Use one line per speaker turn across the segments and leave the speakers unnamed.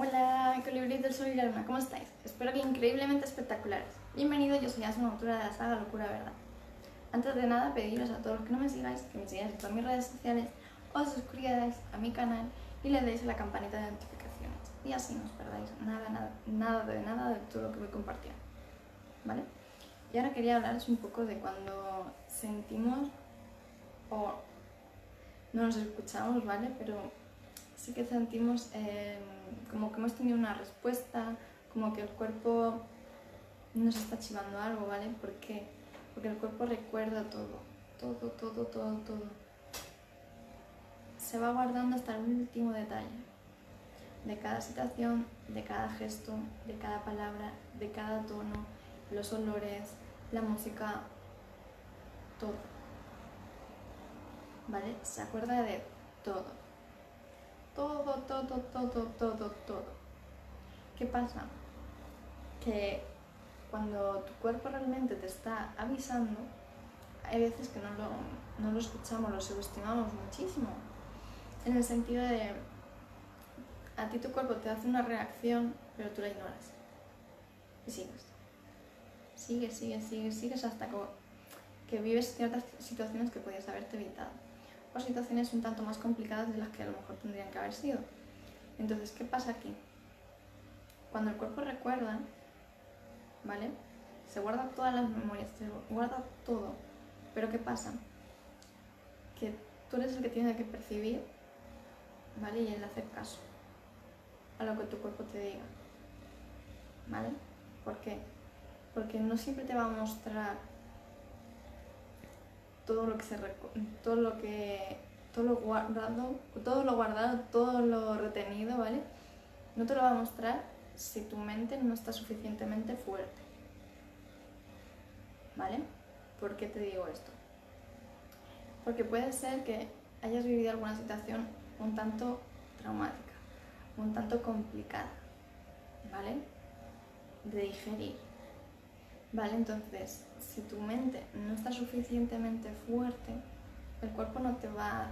Hola, colibríes del sol y la luna, ¿cómo estáis? Espero que increíblemente espectaculares. Bienvenidos, yo soy Asuna, autora de la saga Locura Verdad. Antes de nada, pediros a todos los que no me sigáis, que me sigáis en todas mis redes sociales, os suscribáis a mi canal y le deis a la campanita de notificaciones. Y así no os perdáis nada, nada, nada de nada de todo lo que voy compartiendo. ¿Vale? Y ahora quería hablaros un poco de cuando sentimos o no nos escuchamos, ¿vale? Pero sí que sentimos eh, como que hemos tenido una respuesta, como que el cuerpo nos está chivando algo, ¿vale? ¿Por qué? Porque el cuerpo recuerda todo, todo, todo, todo, todo. Se va guardando hasta el último detalle de cada situación, de cada gesto, de cada palabra, de cada tono, los olores, la música, todo. ¿Vale? Se acuerda de todo. Todo, todo, todo, todo. ¿Qué pasa? Que cuando tu cuerpo realmente te está avisando, hay veces que no lo, no lo escuchamos, lo subestimamos muchísimo. En el sentido de, a ti tu cuerpo te hace una reacción, pero tú la ignoras. Y sigues. Sigues, sigues, sigues, sigues hasta que vives ciertas situaciones que podías haberte evitado. O situaciones un tanto más complicadas de las que a lo mejor tendrían que haber sido. Entonces, ¿qué pasa aquí? Cuando el cuerpo recuerda, ¿vale? Se guarda todas las memorias, se guarda todo. Pero ¿qué pasa? Que tú eres el que tiene que percibir, ¿vale? Y el hacer caso a lo que tu cuerpo te diga, ¿vale? ¿Por qué? Porque no siempre te va a mostrar todo lo que se todo lo que todo lo guardado, todo lo guardado, todo lo retenido, ¿vale? No te lo va a mostrar si tu mente no está suficientemente fuerte. ¿Vale? ¿Por qué te digo esto? Porque puede ser que hayas vivido alguna situación un tanto traumática, un tanto complicada, ¿vale? De digerir. ¿Vale? Entonces, si tu mente no está suficientemente fuerte, el cuerpo no te va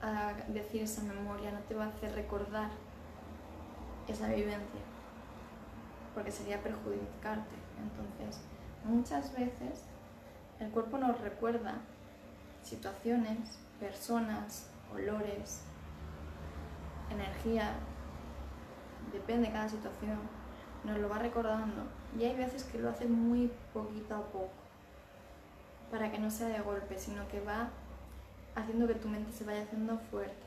a decir esa memoria, no te va a hacer recordar esa vivencia, porque sería perjudicarte. Entonces, muchas veces el cuerpo nos recuerda situaciones, personas, olores, energía, depende de cada situación, nos lo va recordando y hay veces que lo hace muy poquito a poco, para que no sea de golpe, sino que va haciendo que tu mente se vaya haciendo fuerte.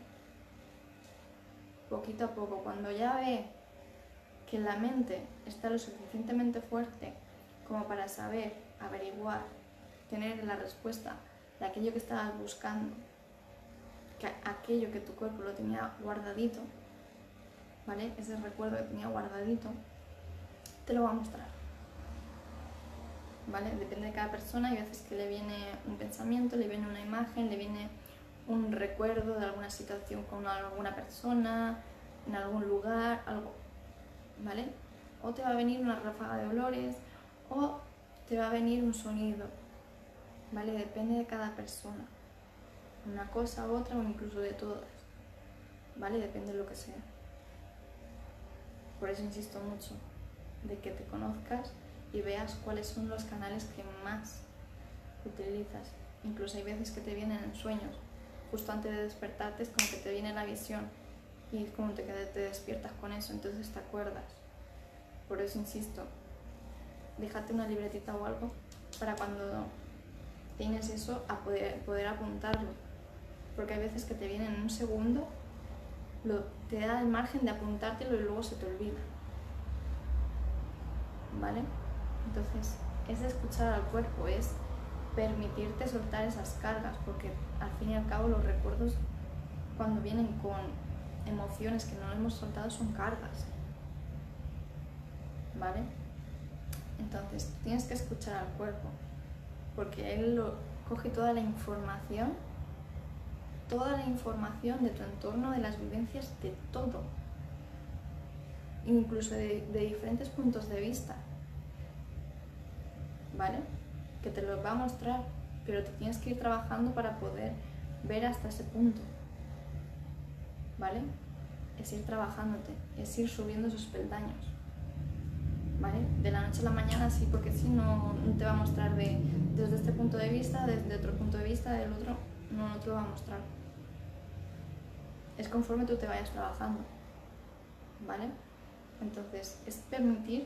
Poquito a poco, cuando ya ve que la mente está lo suficientemente fuerte como para saber, averiguar, tener la respuesta de aquello que estabas buscando, que aquello que tu cuerpo lo tenía guardadito, ¿vale? Ese recuerdo que tenía guardadito, te lo va a mostrar. ¿Vale? Depende de cada persona, hay veces que le viene un pensamiento, le viene una imagen, le viene un recuerdo de alguna situación con alguna persona, en algún lugar, algo, ¿vale? O te va a venir una ráfaga de olores, o te va a venir un sonido, ¿vale? Depende de cada persona. Una cosa otra, o incluso de todas, ¿vale? Depende de lo que sea. Por eso insisto mucho, de que te conozcas y veas cuáles son los canales que más utilizas. Incluso hay veces que te vienen en sueños, justo antes de despertarte es como que te viene la visión y es como te, te despiertas con eso, entonces te acuerdas. Por eso insisto, déjate una libretita o algo para cuando tienes eso a poder, poder apuntarlo. Porque hay veces que te vienen en un segundo, te da el margen de apuntártelo y luego se te olvida. ¿vale? Entonces, es escuchar al cuerpo, es permitirte soltar esas cargas, porque al fin y al cabo los recuerdos cuando vienen con emociones que no hemos soltado son cargas, ¿vale? Entonces, tienes que escuchar al cuerpo, porque él lo, coge toda la información, toda la información de tu entorno, de las vivencias, de todo, incluso de, de diferentes puntos de vista. ¿vale? Que te lo va a mostrar, pero te tienes que ir trabajando para poder ver hasta ese punto, ¿vale? es ir trabajándote, es ir subiendo esos peldaños. ¿Vale? De la noche a la mañana sí, porque si no, no te va a mostrar de, desde este punto de vista, desde otro punto de vista, del otro, no, no te lo va a mostrar. Es conforme tú te vayas trabajando. ¿Vale? Entonces, es permitir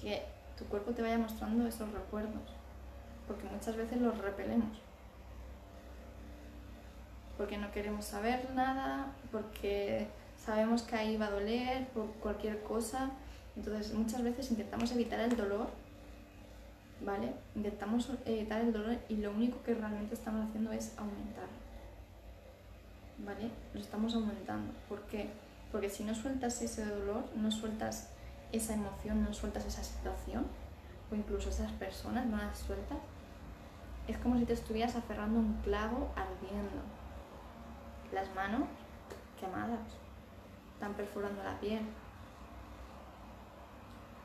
que tu cuerpo te vaya mostrando esos recuerdos, porque muchas veces los repelemos porque no queremos saber nada, porque sabemos que ahí va a doler, por cualquier cosa. Entonces muchas veces intentamos evitar el dolor, ¿vale? Intentamos evitar el dolor y lo único que realmente estamos haciendo es aumentar, ¿vale? Lo estamos aumentando. ¿Por qué? Porque si no sueltas ese dolor, no sueltas esa emoción, no sueltas esa situación, o incluso esas personas, no las sueltas, es como si te estuvieras aferrando un clavo ardiendo las manos quemadas, están perforando la piel.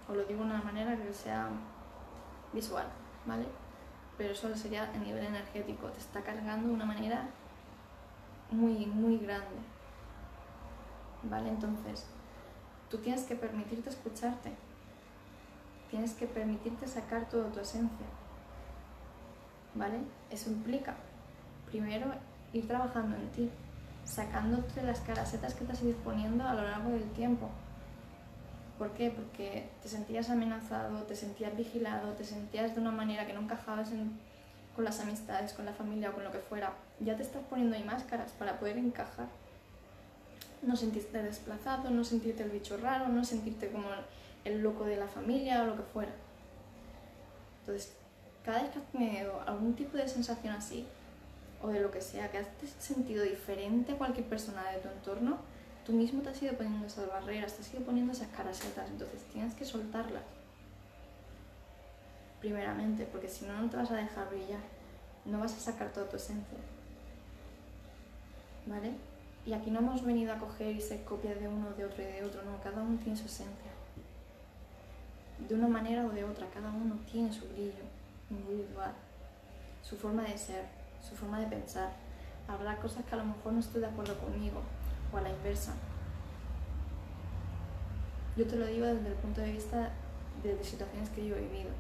Os lo digo de una manera que sea visual, ¿vale? Pero eso sería a nivel energético, te está cargando de una manera muy, muy grande. ¿Vale? Entonces, tú tienes que permitirte escucharte, tienes que permitirte sacar toda tu esencia. ¿Vale? Eso implica, primero, ir trabajando en ti, sacándote las carasetas que te has ido poniendo a lo largo del tiempo. ¿Por qué? Porque te sentías amenazado, te sentías vigilado, te sentías de una manera que no encajabas con las amistades, con la familia o con lo que fuera. Ya te estás poniendo ahí máscaras para poder encajar. No sentirte desplazado, no sentirte el bicho raro, no sentirte como el loco de la familia o lo que fuera. Entonces, cada vez que has tenido algún tipo de sensación así, o de lo que sea, que has sentido diferente a cualquier persona de tu entorno, tú mismo te has ido poniendo esas barreras, te has ido poniendo esas carasetas, entonces tienes que soltarlas. Primeramente, porque si no, no te vas a dejar brillar, no vas a sacar toda tu esencia. ¿Vale? Y aquí no hemos venido a coger y ser copia de uno, de otro y de otro, no, cada uno tiene su esencia. De una manera o de otra, cada uno tiene su brillo individual, su forma de ser su forma de pensar. Habrá cosas que a lo mejor no estoy de acuerdo conmigo o a la inversa. Yo te lo digo desde el punto de vista de, situaciones que yo he vivido.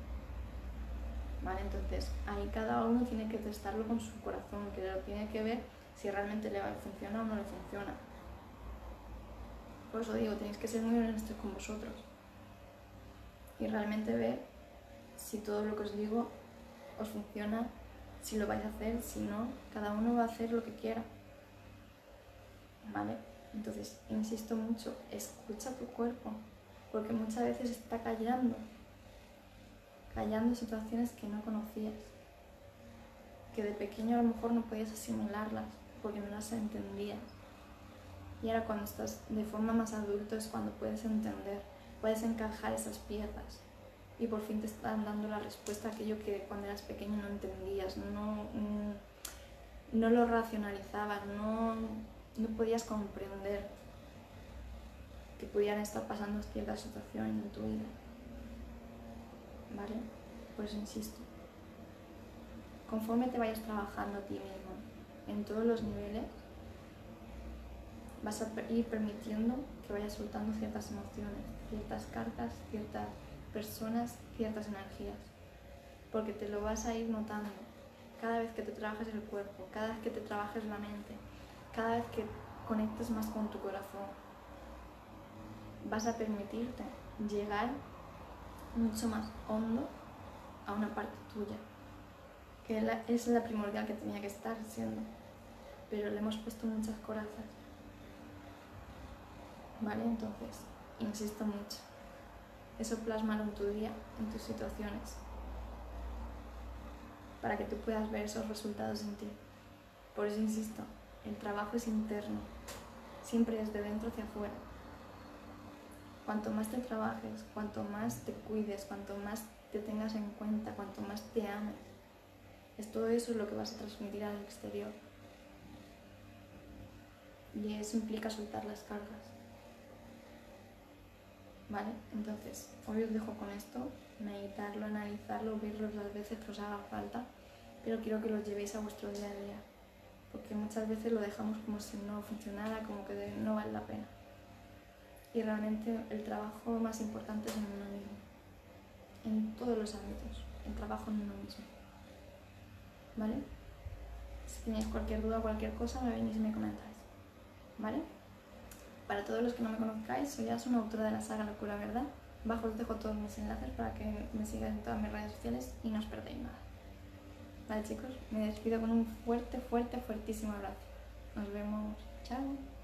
¿Vale? Entonces, ahí cada uno tiene que testarlo con su corazón, que lo tiene que ver si realmente le funciona o no le funciona. Por eso digo, tenéis que ser muy honestos con vosotros y realmente ver si todo lo que os digo os funciona si lo vais a hacer, si no, cada uno va a hacer lo que quiera. ¿Vale? Entonces, insisto mucho, escucha tu cuerpo, porque muchas veces está callando, callando situaciones que no conocías, que de pequeño a lo mejor no podías asimilarlas porque no las entendías. Y ahora cuando estás de forma más adulto es cuando puedes entender, puedes encajar esas piezas y por fin te están dando la respuesta a aquello que cuando eras pequeño no entendías, no, mm, no, lo racionalizabas, no, no podías comprender que pudieran estar pasando ciertas situaciones en tu vida. ¿Vale? Por eso insisto. Conforme te vayas trabajando a ti mismo en todos los niveles, vas a ir permitiendo que vayas soltando ciertas emociones, ciertas cartas, ciertas personas ciertas energías, porque te lo vas a ir notando cada vez que te trabajes el cuerpo, cada vez que te trabajes la mente, cada vez que conectes más con tu corazón. Vas a permitirte llegar mucho más hondo a una parte tuya, que es la primordial que tenía que estar siendo, pero le hemos puesto muchas corazas. ¿Vale? Entonces, insisto mucho eso plasmar en tu día, en tus situaciones, para que tú puedas ver esos resultados en ti. Por eso insisto, el trabajo es interno, siempre es de dentro hacia afuera. Cuanto más te trabajes, cuanto más te cuides, cuanto más te tengas en cuenta, cuanto más te ames, es todo eso lo que vas a transmitir al exterior. Y eso implica soltar las cargas. ¿Vale? Entonces, hoy os dejo con esto, meditarlo, analizarlo, verlo las veces que os haga falta, pero quiero que lo llevéis a vuestro día a día. porque muchas veces lo dejamos como si no funcionara, como que no vale la pena. Y realmente el trabajo más importante es en uno mismo, en todos los ámbitos, el trabajo en uno mismo. ¿Vale? Si tenéis cualquier duda o cualquier cosa, me venís y me comentáis. ¿Vale? Para todos los que no me conozcáis, soy una autora de la saga Locura Verdad. Bajo os dejo todos mis enlaces para que me sigáis en todas mis redes sociales y no os perdéis nada. Vale chicos, me despido con un fuerte, fuerte, fuertísimo abrazo. Nos vemos. Chao.